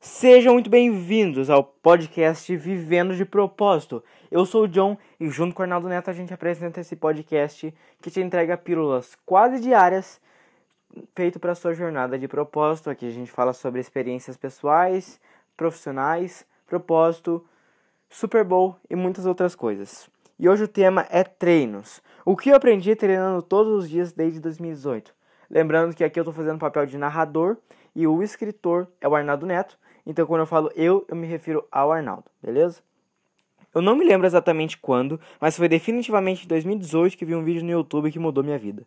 Sejam muito bem-vindos ao podcast Vivendo de Propósito. Eu sou o John e junto com o Arnaldo Neto a gente apresenta esse podcast que te entrega pílulas quase diárias feito para sua jornada de propósito. Aqui a gente fala sobre experiências pessoais, profissionais, propósito, Super Bowl e muitas outras coisas. E hoje o tema é treinos. O que eu aprendi treinando todos os dias desde 2018. Lembrando que aqui eu estou fazendo papel de narrador e o escritor é o Arnaldo Neto. Então, quando eu falo eu, eu me refiro ao Arnaldo, beleza? Eu não me lembro exatamente quando, mas foi definitivamente em 2018 que vi um vídeo no YouTube que mudou minha vida.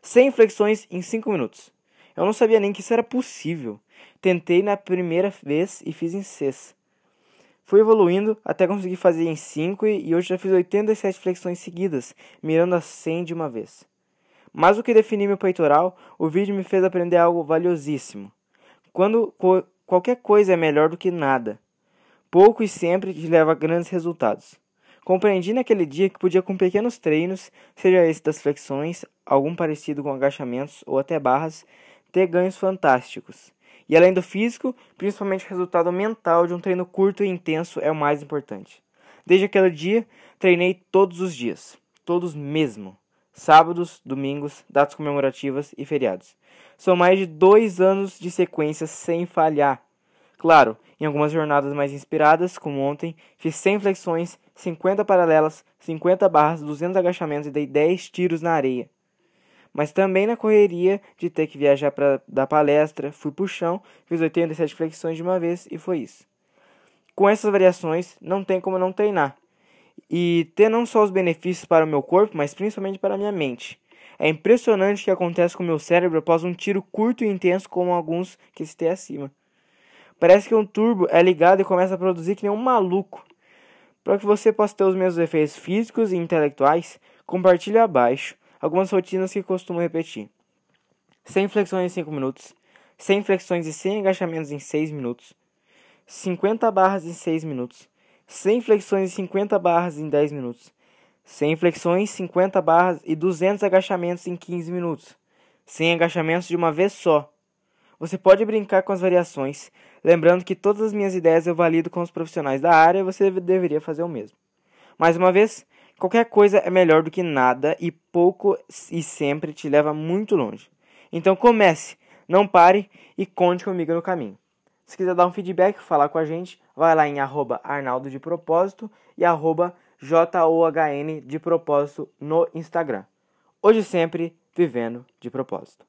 100 flexões em 5 minutos. Eu não sabia nem que isso era possível. Tentei na primeira vez e fiz em 6. Fui evoluindo até conseguir fazer em 5 e hoje já fiz 87 flexões seguidas, mirando a 100 de uma vez. Mas o que definiu meu peitoral, o vídeo me fez aprender algo valiosíssimo. Quando Qualquer coisa é melhor do que nada. Pouco e sempre te leva a grandes resultados. Compreendi naquele dia que podia com pequenos treinos, seja esse das flexões, algum parecido com agachamentos ou até barras, ter ganhos fantásticos. E além do físico, principalmente o resultado mental de um treino curto e intenso é o mais importante. Desde aquele dia, treinei todos os dias, todos mesmo sábados, domingos, datas comemorativas e feriados. São mais de dois anos de sequência sem falhar. Claro, em algumas jornadas mais inspiradas, como ontem, fiz 100 flexões, 50 paralelas, 50 barras, 200 agachamentos e dei 10 tiros na areia. Mas também na correria de ter que viajar para dar palestra, fui pro chão, fiz 87 flexões de uma vez e foi isso. Com essas variações, não tem como não treinar e ter não só os benefícios para o meu corpo, mas principalmente para a minha mente. É impressionante o que acontece com o meu cérebro após um tiro curto e intenso como alguns que citei acima. Parece que um turbo é ligado e começa a produzir que nem um maluco. Para que você possa ter os mesmos efeitos físicos e intelectuais, compartilhe abaixo algumas rotinas que costumo repetir. 100 flexões em 5 minutos, 100 flexões e 100 agachamentos em 6 minutos, 50 barras em 6 minutos, 100 flexões e 50 barras em 10 minutos. 100 flexões, 50 barras e 200 agachamentos em 15 minutos. 100 agachamentos de uma vez só. Você pode brincar com as variações, lembrando que todas as minhas ideias eu valido com os profissionais da área e você deveria fazer o mesmo. Mais uma vez, qualquer coisa é melhor do que nada e pouco e sempre te leva muito longe. Então comece, não pare e conte comigo no caminho. Se quiser dar um feedback, falar com a gente, vai lá em arroba Arnaldo de Propósito e arroba JOHN de Propósito no Instagram. Hoje sempre vivendo de propósito.